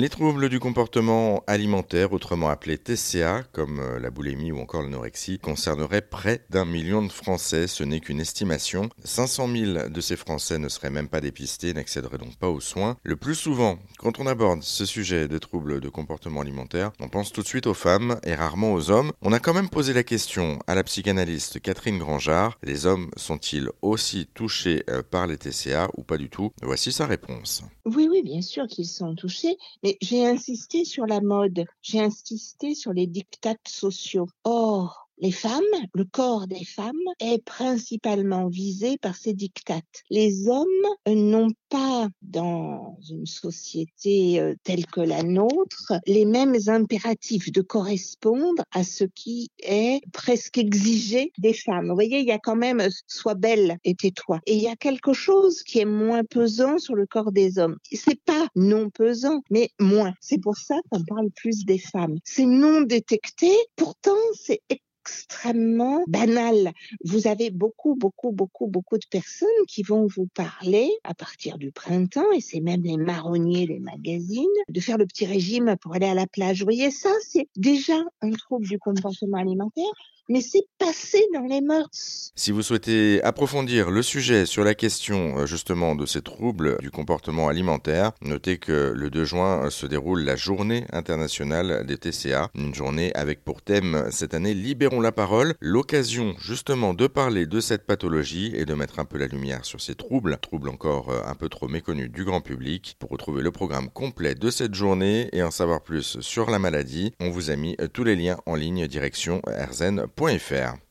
Les troubles du comportement alimentaire, autrement appelés TCA, comme euh, la boulimie ou encore l'anorexie, concerneraient près d'un million de Français. Ce n'est qu'une estimation. 500 000 de ces Français ne seraient même pas dépistés, n'accéderaient donc pas aux soins. Le plus souvent, quand on aborde ce sujet de troubles de comportement alimentaire, on pense tout de suite aux femmes et rarement aux hommes. On a quand même posé la question à la psychanalyste Catherine Grangeard. Les hommes sont-ils aussi touchés euh, par les TCA ou pas du tout? Voici sa réponse. Oui, oui, bien sûr qu'ils sont touchés, mais j'ai insisté sur la mode, j'ai insisté sur les dictates sociaux. Or, les femmes, le corps des femmes est principalement visé par ces dictates. Les hommes n'ont pas, dans une société euh, telle que la nôtre, les mêmes impératifs de correspondre à ce qui est presque exigé des femmes. Vous voyez, il y a quand même sois belle et tais-toi. Et il y a quelque chose qui est moins pesant sur le corps des hommes. C'est pas non pesant, mais moins. C'est pour ça qu'on parle plus des femmes. C'est non détecté, pourtant c'est extrêmement banal. Vous avez beaucoup, beaucoup, beaucoup, beaucoup de personnes qui vont vous parler à partir du printemps, et c'est même les marronniers les magazines, de faire le petit régime pour aller à la plage. Vous voyez, ça, c'est déjà un trouble du comportement alimentaire mais c'est passé dans les mœurs. Si vous souhaitez approfondir le sujet sur la question euh, justement de ces troubles du comportement alimentaire, notez que le 2 juin euh, se déroule la journée internationale des TCA, une journée avec pour thème cette année Libérons la parole, l'occasion justement de parler de cette pathologie et de mettre un peu la lumière sur ces troubles, troubles encore euh, un peu trop méconnus du grand public. Pour retrouver le programme complet de cette journée et en savoir plus sur la maladie, on vous a mis tous les liens en ligne direction rzn.fr.